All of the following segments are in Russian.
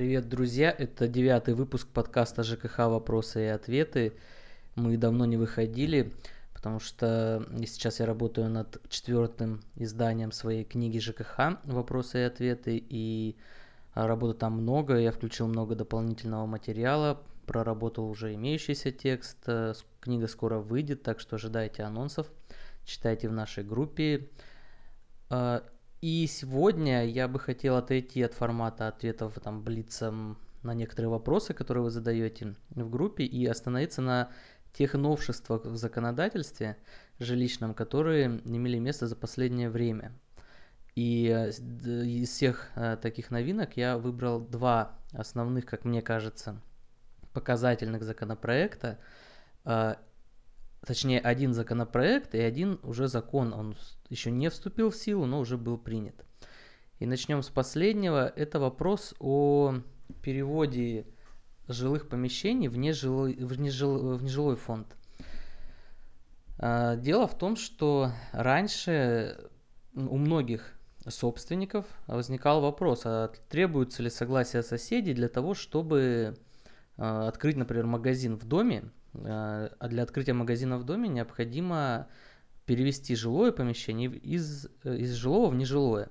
Привет, друзья! Это девятый выпуск подкаста ЖКХ «Вопросы и ответы». Мы давно не выходили, потому что сейчас я работаю над четвертым изданием своей книги ЖКХ «Вопросы и ответы», и работы там много, я включил много дополнительного материала, проработал уже имеющийся текст, э, книга скоро выйдет, так что ожидайте анонсов, читайте в нашей группе. И сегодня я бы хотел отойти от формата ответов там блицом на некоторые вопросы, которые вы задаете в группе, и остановиться на тех новшествах в законодательстве жилищном, которые имели место за последнее время. И э, из всех э, таких новинок я выбрал два основных, как мне кажется, показательных законопроекта. Точнее, один законопроект и один уже закон. Он еще не вступил в силу, но уже был принят. И начнем с последнего. Это вопрос о переводе жилых помещений в нежилой, в нежил, в нежилой фонд. А, дело в том, что раньше у многих собственников возникал вопрос, а требуется ли согласие соседей для того, чтобы а, открыть, например, магазин в доме, а, а для открытия магазина в доме необходимо перевести жилое помещение из, э, из жилого в нежилое.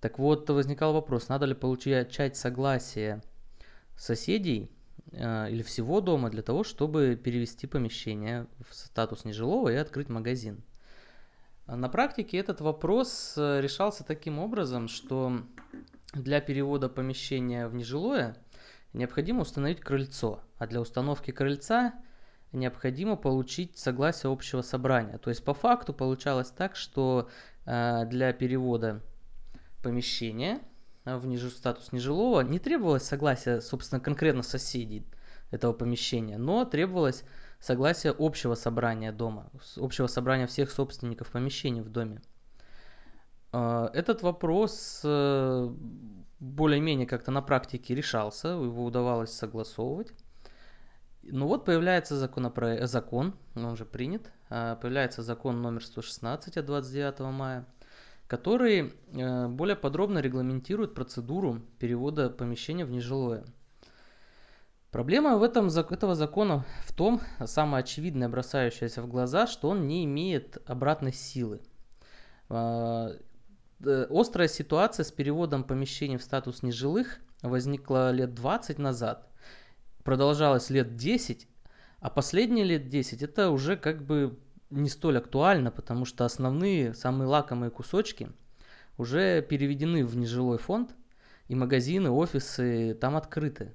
Так вот, возникал вопрос, надо ли получать согласие соседей э, или всего дома для того, чтобы перевести помещение в статус нежилого и открыть магазин. На практике этот вопрос э, решался таким образом, что для перевода помещения в нежилое необходимо установить крыльцо, а для установки крыльца необходимо получить согласие общего собрания. То есть по факту получалось так, что э, для перевода помещения в ниже, статус нежилого не требовалось согласия, собственно, конкретно соседей этого помещения, но требовалось согласие общего собрания дома, общего собрания всех собственников помещений в доме. Э, этот вопрос э, более-менее как-то на практике решался, его удавалось согласовывать. Ну вот появляется законопро... закон, он уже принят, а, появляется закон номер 116 от 29 мая, который э, более подробно регламентирует процедуру перевода помещения в нежилое. Проблема в этом, этого закона в том, самое очевидное, бросающееся в глаза, что он не имеет обратной силы. А, острая ситуация с переводом помещений в статус нежилых возникла лет 20 назад, продолжалось лет 10, а последние лет 10 это уже как бы не столь актуально, потому что основные, самые лакомые кусочки уже переведены в нежилой фонд, и магазины, офисы там открыты.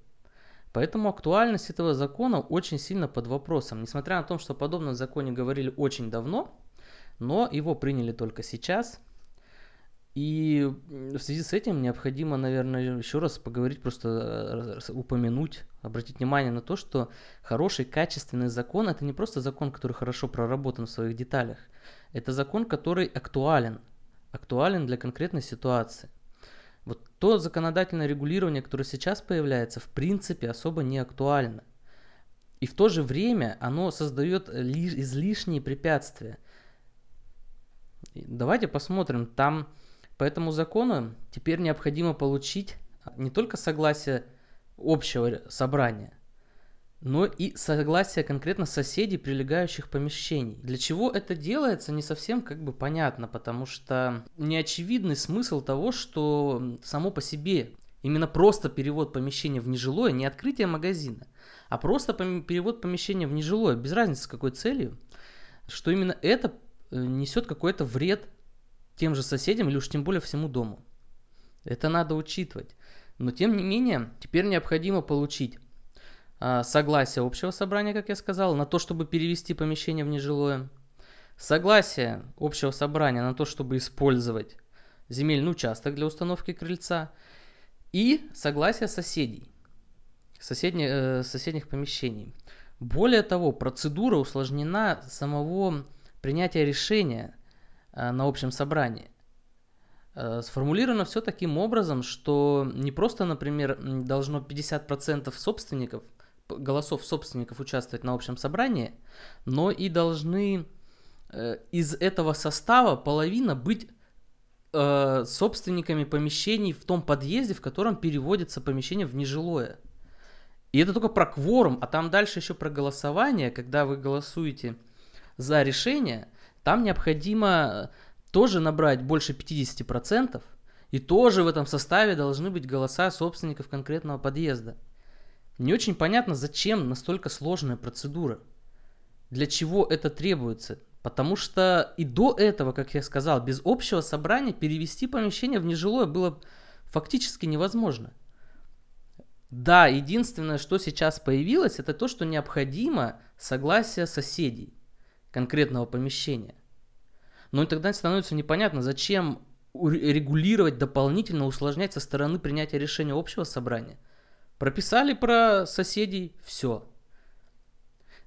Поэтому актуальность этого закона очень сильно под вопросом. Несмотря на то, что о подобном законе говорили очень давно, но его приняли только сейчас – и в связи с этим необходимо, наверное, еще раз поговорить, просто э, упомянуть, обратить внимание на то, что хороший, качественный закон – это не просто закон, который хорошо проработан в своих деталях. Это закон, который актуален, актуален для конкретной ситуации. Вот то законодательное регулирование, которое сейчас появляется, в принципе особо не актуально. И в то же время оно создает излишние препятствия. Давайте посмотрим, там по этому закону теперь необходимо получить не только согласие общего собрания, но и согласие конкретно соседей прилегающих помещений. Для чего это делается, не совсем как бы понятно, потому что неочевидный смысл того, что само по себе именно просто перевод помещения в нежилое, не открытие магазина, а просто перевод помещения в нежилое, без разницы с какой целью, что именно это э, несет какой-то вред тем же соседям или уж тем более всему дому. Это надо учитывать. Но тем не менее, теперь необходимо получить а, согласие общего собрания, как я сказал, на то, чтобы перевести помещение в нежилое, согласие общего собрания на то, чтобы использовать земельный участок для установки крыльца и согласие соседей, соседних, э, соседних помещений. Более того, процедура усложнена самого принятия решения – Э, на общем собрании. Э, сформулировано все таким образом, что не просто, например, должно 50% собственников, голосов собственников участвовать на общем собрании, но и должны э, из этого состава половина быть э, собственниками помещений в том подъезде, в котором переводится помещение в нежилое. И это только про кворум, а там дальше еще про голосование, когда вы голосуете за решение, там необходимо тоже набрать больше 50%, и тоже в этом составе должны быть голоса собственников конкретного подъезда. Не очень понятно, зачем настолько сложная процедура. Для чего это требуется? Потому что и до этого, как я сказал, без общего собрания перевести помещение в нежилое было фактически невозможно. Да, единственное, что сейчас появилось, это то, что необходимо согласие соседей конкретного помещения. Но и тогда становится непонятно, зачем регулировать дополнительно, усложнять со стороны принятия решения общего собрания. Прописали про соседей, все.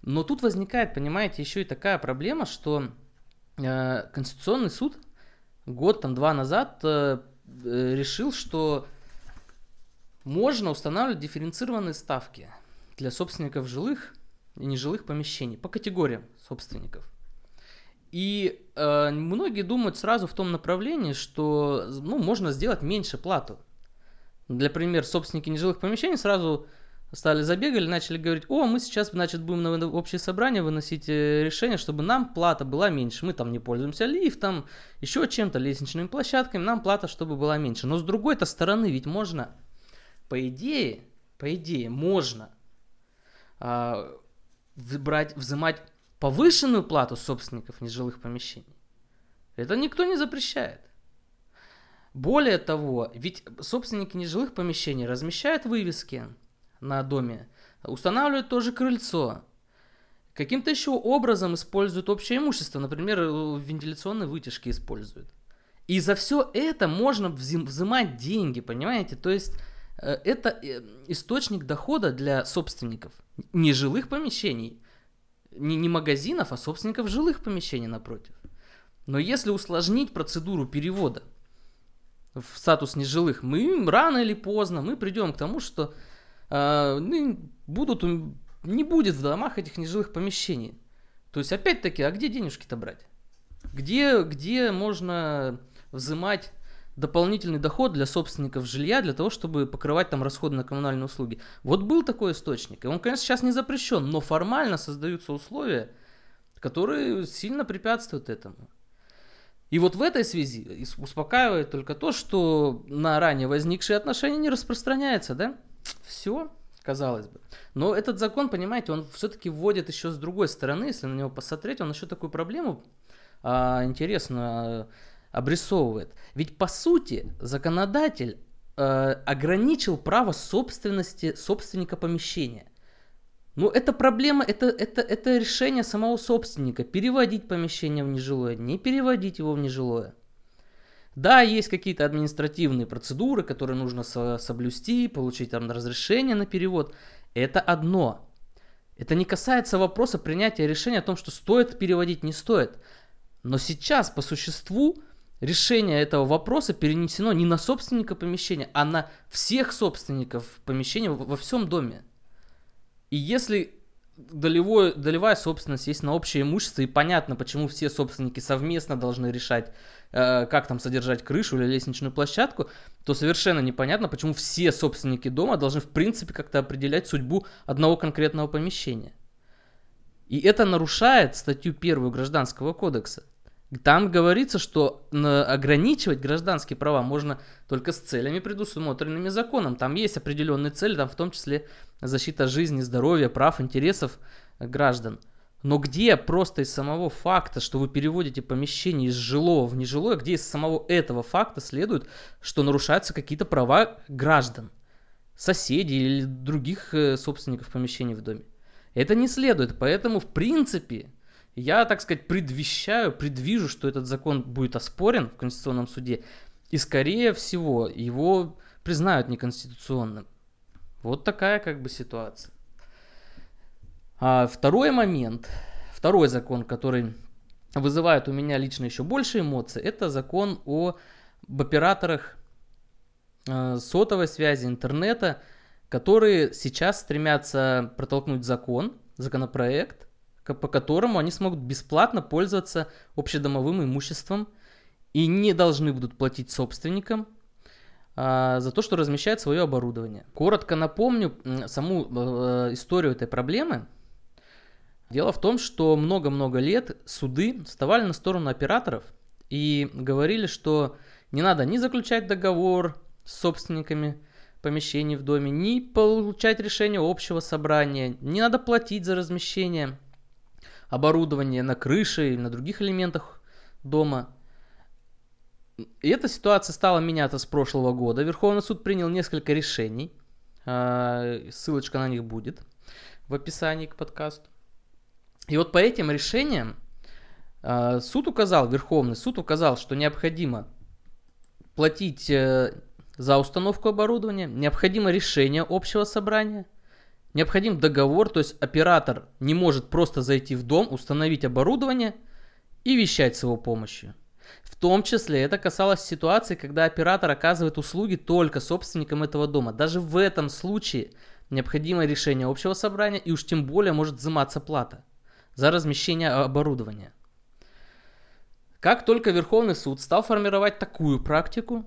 Но тут возникает, понимаете, еще и такая проблема, что э, Конституционный суд год там два назад э, э, решил, что можно устанавливать дифференцированные ставки для собственников жилых и нежилых помещений по категориям собственников. И э, многие думают сразу в том направлении, что ну, можно сделать меньше плату. Для примера, собственники нежилых помещений сразу стали забегали, начали говорить, о, мы сейчас, значит, будем на общее собрание выносить э, решение, чтобы нам плата была меньше. Мы там не пользуемся лифтом, еще чем-то, лестничными площадками, нам плата, чтобы была меньше. Но с другой-то стороны, ведь можно, по идее, по идее, можно а, брать, взимать повышенную плату собственников нежилых помещений. Это никто не запрещает. Более того, ведь собственники нежилых помещений размещают вывески на доме, устанавливают тоже крыльцо, каким-то еще образом используют общее имущество, например, вентиляционные вытяжки используют. И за все это можно взимать деньги, понимаете? То есть э, это э, источник дохода для собственников нежилых помещений не, не магазинов, а собственников жилых помещений напротив. Но если усложнить процедуру перевода в статус нежилых, мы рано или поздно мы придем к тому, что э, ну, будут, не будет в домах этих нежилых помещений. То есть, опять-таки, а где денежки-то брать? Где, где можно взимать дополнительный доход для собственников жилья, для того, чтобы покрывать там расходы на коммунальные услуги. Вот был такой источник, и он, конечно, сейчас не запрещен, но формально создаются условия, которые сильно препятствуют этому. И вот в этой связи успокаивает только то, что на ранее возникшие отношения не распространяется, да? Все, казалось бы. Но этот закон, понимаете, он все-таки вводит еще с другой стороны, если на него посмотреть, он еще такую проблему а, интересную обрисовывает. Ведь по сути законодатель э, ограничил право собственности собственника помещения. Ну, это проблема, это, это, это решение самого собственника. Переводить помещение в нежилое, не переводить его в нежилое. Да, есть какие-то административные процедуры, которые нужно со- соблюсти, получить там разрешение на перевод. Это одно. Это не касается вопроса принятия решения о том, что стоит переводить, не стоит. Но сейчас по существу решение этого вопроса перенесено не на собственника помещения, а на всех собственников помещения во всем доме. И если долевое, долевая собственность есть на общее имущество, и понятно, почему все собственники совместно должны решать, э, как там содержать крышу или лестничную площадку, то совершенно непонятно, почему все собственники дома должны в принципе как-то определять судьбу одного конкретного помещения. И это нарушает статью первую Гражданского кодекса. Там говорится, что ограничивать гражданские права можно только с целями, предусмотренными законом. Там есть определенные цели, там в том числе защита жизни, здоровья, прав, интересов граждан. Но где просто из самого факта, что вы переводите помещение из жилого в нежилое, где из самого этого факта следует, что нарушаются какие-то права граждан, соседей или других э, собственников помещений в доме? Это не следует, поэтому в принципе я, так сказать, предвещаю, предвижу, что этот закон будет оспорен в Конституционном суде, и, скорее всего, его признают неконституционным. Вот такая как бы ситуация. А второй момент, второй закон, который вызывает у меня лично еще больше эмоций, это закон о, об операторах э, сотовой связи, интернета, которые сейчас стремятся протолкнуть закон, законопроект, по которому они смогут бесплатно пользоваться общедомовым имуществом и не должны будут платить собственникам а, за то, что размещает свое оборудование. Коротко напомню саму э, историю этой проблемы. Дело в том, что много-много лет суды вставали на сторону операторов и говорили, что не надо ни заключать договор с собственниками помещений в доме, ни получать решение общего собрания, не надо платить за размещение оборудования на крыше или на других элементах дома. И эта ситуация стала меняться с прошлого года. Верховный суд принял несколько решений. А, ссылочка на них будет в описании к подкасту. И вот по этим решениям а, суд указал, Верховный суд указал, что необходимо платить э, за установку оборудования, необходимо решение общего собрания, необходим договор, то есть оператор не может просто зайти в дом, установить оборудование и вещать с его помощью. В том числе это касалось ситуации, когда оператор оказывает услуги только собственникам этого дома. Даже в этом случае необходимо решение общего собрания и уж тем более может взиматься плата за размещение оборудования. Как только Верховный суд стал формировать такую практику,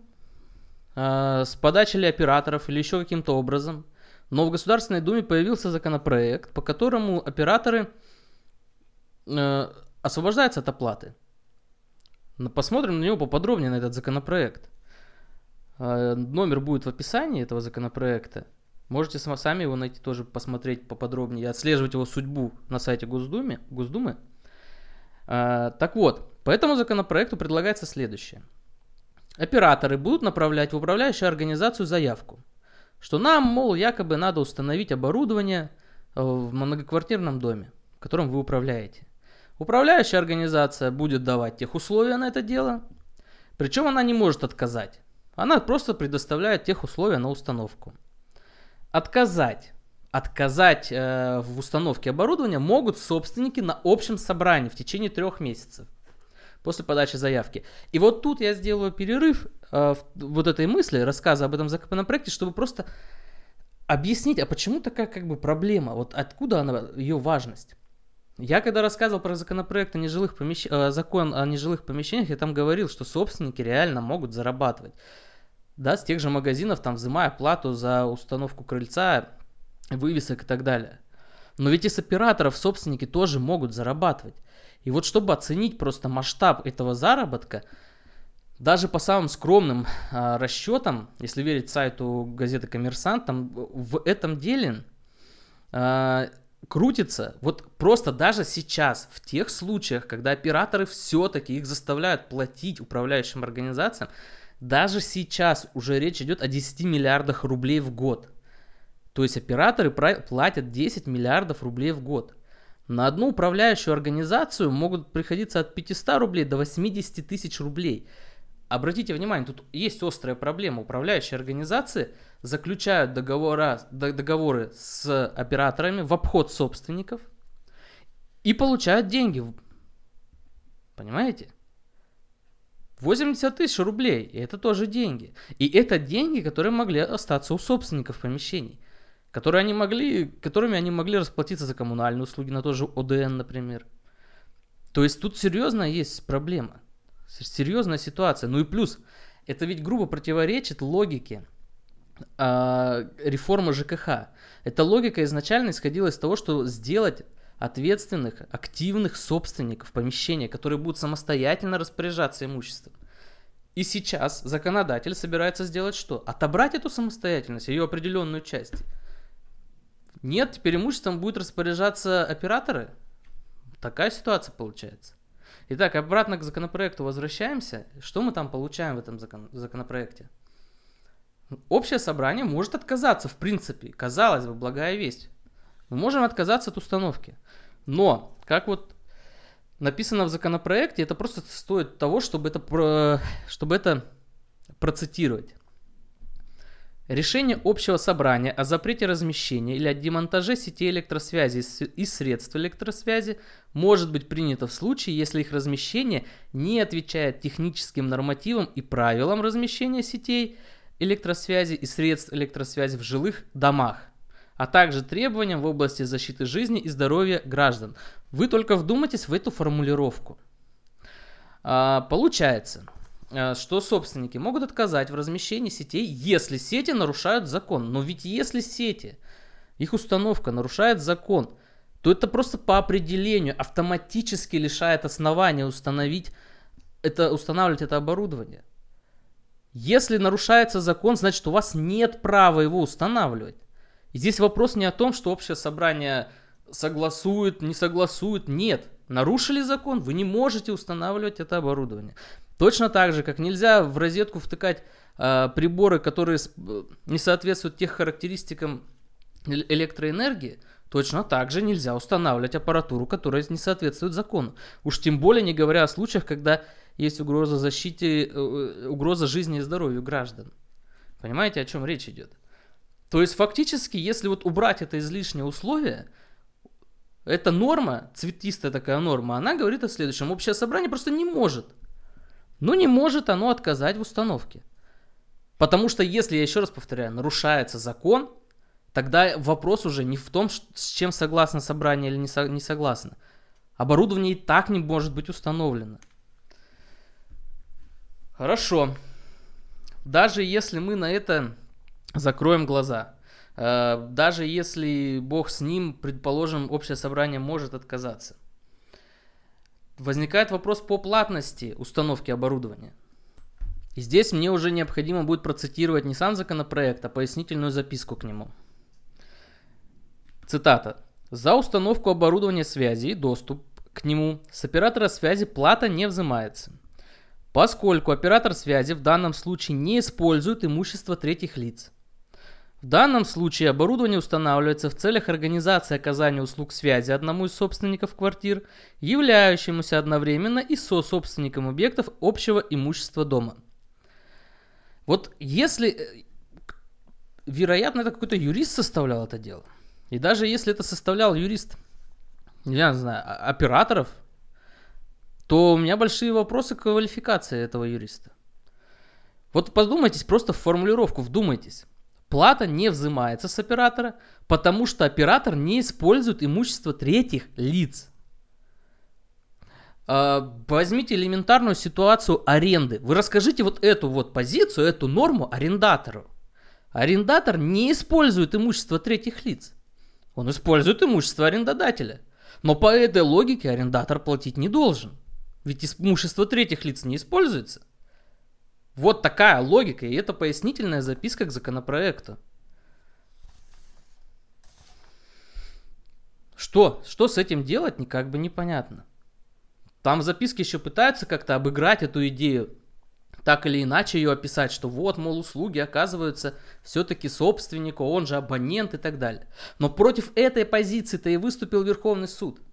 э, с подачи ли операторов или еще каким-то образом, но в Государственной Думе появился законопроект, по которому операторы э, освобождаются от оплаты. Посмотрим на него поподробнее, на этот законопроект. Э, номер будет в описании этого законопроекта. Можете сами его найти, тоже посмотреть поподробнее, отслеживать его судьбу на сайте Госдумы. Госдумы. А, так вот, по этому законопроекту предлагается следующее. Операторы будут направлять в управляющую организацию заявку, что нам, мол, якобы надо установить оборудование э, в многоквартирном доме, которым вы управляете. Управляющая организация будет давать тех условия на это дело, причем она не может отказать. Она просто предоставляет тех условия на установку. Отказать. Отказать э, в установке оборудования могут собственники на общем собрании в течение трех месяцев после подачи заявки. И вот тут я сделаю перерыв э, вот этой мысли, рассказа об этом законопроекте, чтобы просто объяснить, а почему такая как бы проблема, вот откуда она, ее важность. Я когда рассказывал про законопроект о нежилых помещ... Э, закон о нежилых помещениях, я там говорил, что собственники реально могут зарабатывать да, с тех же магазинов, там, взимая плату за установку крыльца, вывесок и так далее. Но ведь и с операторов собственники тоже могут зарабатывать. И вот чтобы оценить просто масштаб этого заработка, даже по самым скромным а, расчетам, если верить сайту газеты «Коммерсант», там в этом деле а, крутится вот просто даже сейчас, в тех случаях, когда операторы все-таки их заставляют платить управляющим организациям, даже сейчас уже речь идет о 10 миллиардах рублей в год. То есть операторы платят 10 миллиардов рублей в год. На одну управляющую организацию могут приходиться от 500 рублей до 80 тысяч рублей. Обратите внимание, тут есть острая проблема. Управляющие организации заключают договора, договоры с операторами в обход собственников и получают деньги. Понимаете? 80 тысяч рублей, и это тоже деньги. И это деньги, которые могли остаться у собственников помещений, которые они могли, которыми они могли расплатиться за коммунальные услуги, на тоже ОДН, например. То есть тут серьезная есть проблема, серьезная ситуация. Ну и плюс, это ведь грубо противоречит логике э, реформы ЖКХ. Эта логика изначально исходила из того, что сделать ответственных, активных собственников помещения, которые будут самостоятельно распоряжаться имуществом. И сейчас законодатель собирается сделать что? Отобрать эту самостоятельность, ее определенную часть. Нет, теперь имуществом будут распоряжаться операторы. Такая ситуация получается. Итак, обратно к законопроекту возвращаемся. Что мы там получаем в этом закон- законопроекте? Общее собрание может отказаться, в принципе. Казалось бы, благая весть. Мы можем отказаться от установки. Но, как вот написано в законопроекте, это просто стоит того, чтобы это, чтобы это процитировать. Решение общего собрания о запрете размещения или о демонтаже сетей электросвязи и средств электросвязи может быть принято в случае, если их размещение не отвечает техническим нормативам и правилам размещения сетей электросвязи и средств электросвязи в жилых домах а также требованиям в области защиты жизни и здоровья граждан. Вы только вдумайтесь в эту формулировку. А, получается, что собственники могут отказать в размещении сетей, если сети нарушают закон. Но ведь если сети, их установка нарушает закон, то это просто по определению автоматически лишает основания установить это, устанавливать это оборудование. Если нарушается закон, значит у вас нет права его устанавливать. И здесь вопрос не о том, что общее собрание согласует, не согласует. Нет. Нарушили закон, вы не можете устанавливать это оборудование. Точно так же, как нельзя в розетку втыкать э, приборы, которые не соответствуют тех характеристикам электроэнергии, точно так же нельзя устанавливать аппаратуру, которая не соответствует закону. Уж тем более не говоря о случаях, когда есть угроза защите, э, угроза жизни и здоровью граждан. Понимаете, о чем речь идет? То есть фактически, если вот убрать это излишнее условие, эта норма, цветистая такая норма, она говорит о следующем. Общее собрание просто не может. Ну не может оно отказать в установке. Потому что если, я еще раз повторяю, нарушается закон, тогда вопрос уже не в том, с чем согласно собрание или не согласно. Оборудование и так не может быть установлено. Хорошо. Даже если мы на это закроем глаза, э, даже если Бог с ним, предположим, общее собрание может отказаться, возникает вопрос по платности установки оборудования. И здесь мне уже необходимо будет процитировать не сам законопроект, а пояснительную записку к нему. Цитата. За установку оборудования связи и доступ к нему с оператора связи плата не взимается поскольку оператор связи в данном случае не использует имущество третьих лиц. В данном случае оборудование устанавливается в целях организации оказания услуг связи одному из собственников квартир, являющемуся одновременно и со-собственником объектов общего имущества дома. Вот если, э, вероятно, это какой-то юрист составлял это дело, и даже если это составлял юрист, я не знаю, операторов, то у меня большие вопросы к квалификации этого юриста. Вот подумайтесь просто в формулировку, вдумайтесь. Плата не взимается с оператора, потому что оператор не использует имущество третьих лиц. А, возьмите элементарную ситуацию аренды. Вы расскажите вот эту вот позицию, эту норму арендатору. Арендатор не использует имущество третьих лиц. Он использует имущество арендодателя. Но по этой логике арендатор платить не должен. Ведь имущество третьих лиц не используется. Вот такая логика, и это пояснительная записка к законопроекту. Что? Что с этим делать, никак бы непонятно. Там в записке еще пытаются как-то обыграть эту идею, так или иначе ее описать, что вот, мол, услуги оказываются все-таки собственнику, он же абонент и так далее. Но против этой позиции-то и выступил Верховный суд –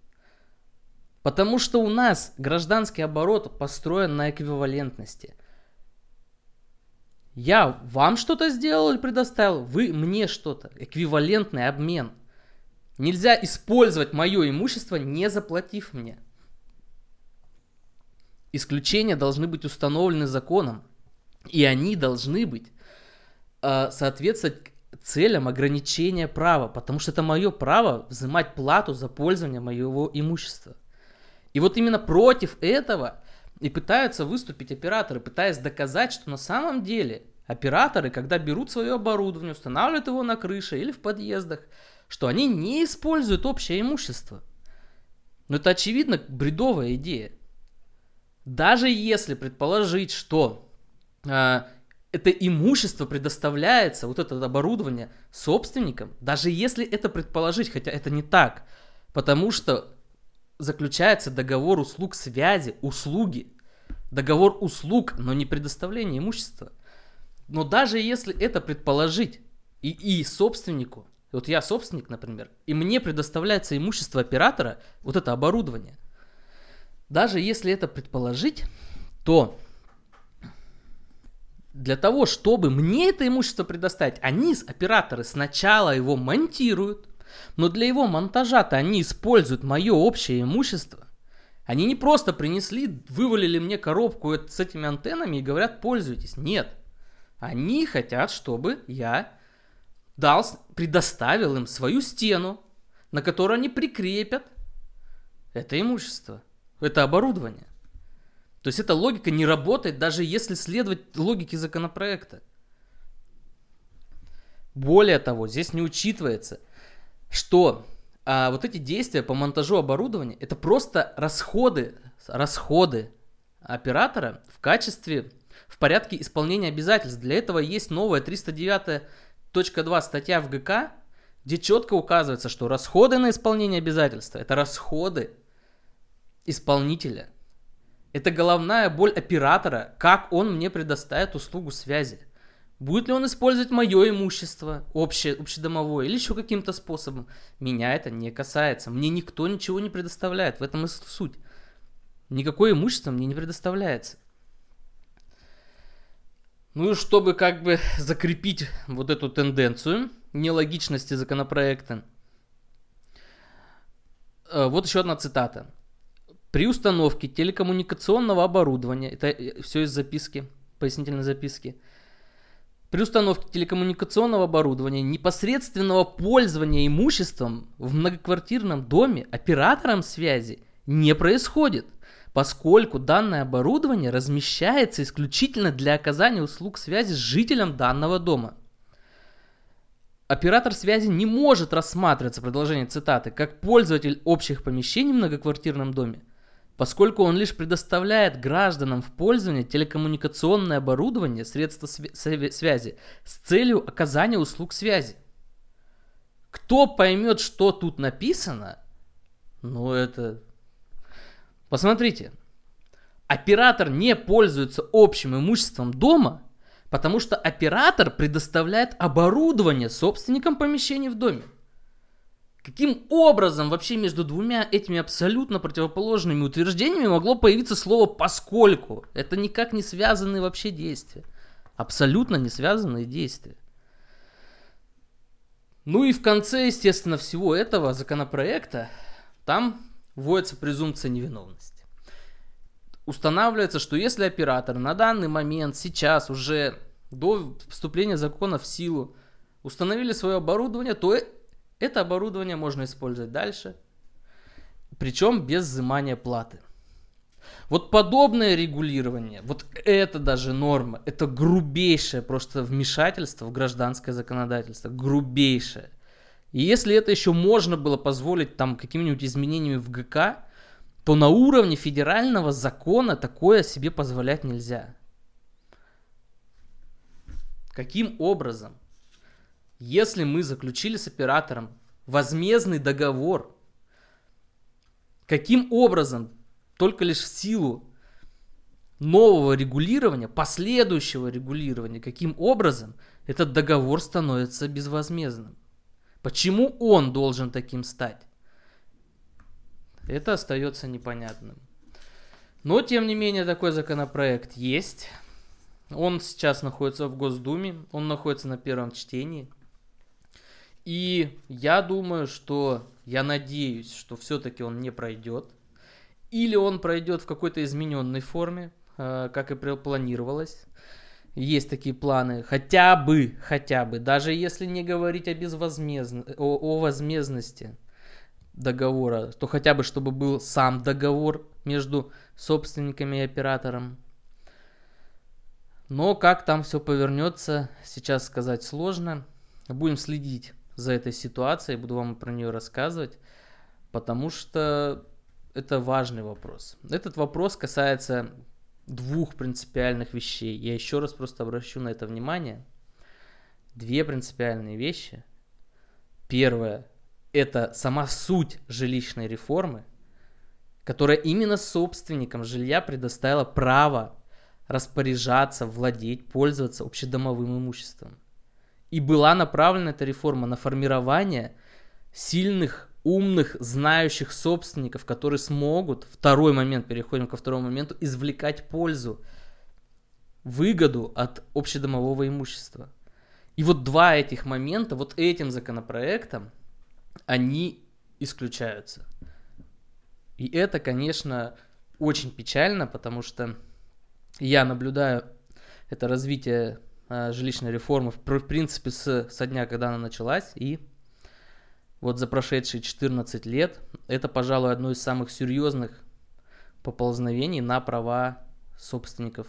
Потому что у нас гражданский оборот построен на эквивалентности. Я вам что-то сделал или предоставил, вы мне что-то. Эквивалентный обмен. Нельзя использовать мое имущество, не заплатив мне. Исключения должны быть установлены законом. И они должны быть э, соответствовать целям ограничения права. Потому что это мое право взимать плату за пользование моего имущества. И вот именно против этого и пытаются выступить операторы, пытаясь доказать, что на самом деле операторы, когда берут свое оборудование, устанавливают его на крыше или в подъездах, что они не используют общее имущество. Но это очевидно бредовая идея. Даже если предположить, что э, это имущество предоставляется, вот это оборудование собственникам, даже если это предположить, хотя это не так, потому что заключается договор услуг связи, услуги. Договор услуг, но не предоставление имущества. Но даже если это предположить, и, и собственнику, вот я собственник, например, и мне предоставляется имущество оператора, вот это оборудование, даже если это предположить, то для того, чтобы мне это имущество предоставить, они, операторы, сначала его монтируют, но для его монтажа-то они используют мое общее имущество. Они не просто принесли, вывалили мне коробку с этими антеннами и говорят, пользуйтесь. Нет. Они хотят, чтобы я дал, предоставил им свою стену, на которую они прикрепят это имущество, это оборудование. То есть эта логика не работает, даже если следовать логике законопроекта. Более того, здесь не учитывается, что а, вот эти действия по монтажу оборудования это просто расходы, расходы оператора в качестве, в порядке исполнения обязательств. Для этого есть новая 309.2 статья в ГК, где четко указывается, что расходы на исполнение обязательства это расходы исполнителя. Это головная боль оператора, как он мне предоставит услугу связи. Будет ли он использовать мое имущество, общее, общедомовое, или еще каким-то способом. Меня это не касается. Мне никто ничего не предоставляет. В этом и суть. Никакое имущество мне не предоставляется. Ну и чтобы как бы закрепить вот эту тенденцию нелогичности законопроекта, э, вот еще одна цитата. При установке телекоммуникационного оборудования, это э, все из записки, пояснительной записки, при установке телекоммуникационного оборудования непосредственного пользования имуществом в многоквартирном доме оператором связи не происходит, поскольку данное оборудование размещается исключительно для оказания услуг связи с жителем данного дома. Оператор связи не может рассматриваться, продолжение цитаты, как пользователь общих помещений в многоквартирном доме, поскольку он лишь предоставляет гражданам в пользование телекоммуникационное оборудование, средства связи с целью оказания услуг связи. Кто поймет, что тут написано, ну это... Посмотрите, оператор не пользуется общим имуществом дома, потому что оператор предоставляет оборудование собственникам помещений в доме. Каким образом вообще между двумя этими абсолютно противоположными утверждениями могло появиться слово «поскольку»? Это никак не связанные вообще действия. Абсолютно не связанные действия. Ну и в конце, естественно, всего этого законопроекта там вводится презумпция невиновности. Устанавливается, что если оператор на данный момент, сейчас, уже до вступления закона в силу, установили свое оборудование, то это оборудование можно использовать дальше, причем без взимания платы. Вот подобное регулирование, вот это даже норма, это грубейшее просто вмешательство в гражданское законодательство, грубейшее. И если это еще можно было позволить там какими-нибудь изменениями в ГК, то на уровне федерального закона такое себе позволять нельзя. Каким образом если мы заключили с оператором возмездный договор, каким образом только лишь в силу нового регулирования, последующего регулирования, каким образом этот договор становится безвозмездным? Почему он должен таким стать? Это остается непонятным. Но, тем не менее, такой законопроект есть. Он сейчас находится в Госдуме, он находится на первом чтении. И я думаю, что, я надеюсь, что все-таки он не пройдет. Или он пройдет в какой-то измененной форме, э, как и планировалось. Есть такие планы, хотя бы, хотя бы, даже если не говорить о, безвозмездно, о, о возмездности договора, то хотя бы, чтобы был сам договор между собственниками и оператором. Но как там все повернется, сейчас сказать сложно. Будем следить за этой ситуацией, буду вам про нее рассказывать, потому что это важный вопрос. Этот вопрос касается двух принципиальных вещей. Я еще раз просто обращу на это внимание. Две принципиальные вещи. Первое – это сама суть жилищной реформы, которая именно собственникам жилья предоставила право распоряжаться, владеть, пользоваться общедомовым имуществом. И была направлена эта реформа на формирование сильных, умных, знающих собственников, которые смогут, второй момент, переходим ко второму моменту, извлекать пользу, выгоду от общедомового имущества. И вот два этих момента, вот этим законопроектом, они исключаются. И это, конечно, очень печально, потому что я наблюдаю это развитие жилищной реформы, в, в принципе, с, со дня, когда она началась, и вот за прошедшие 14 лет это, пожалуй, одно из самых серьезных поползновений на права собственников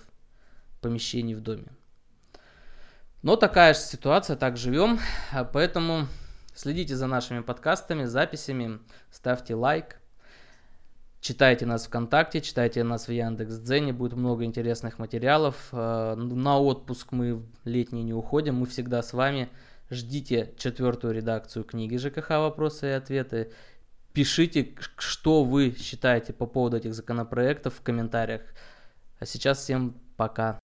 помещений в доме. Но такая же ситуация, так живем, а поэтому следите за нашими подкастами, записями, ставьте лайк, читайте нас ВКонтакте, читайте нас в Яндекс.Дзене, будет много интересных материалов. А, на отпуск мы летний не уходим, мы всегда с вами. Ждите четвертую редакцию книги ЖКХ «Вопросы и ответы». Пишите, что вы считаете по поводу этих законопроектов в комментариях. А сейчас всем пока.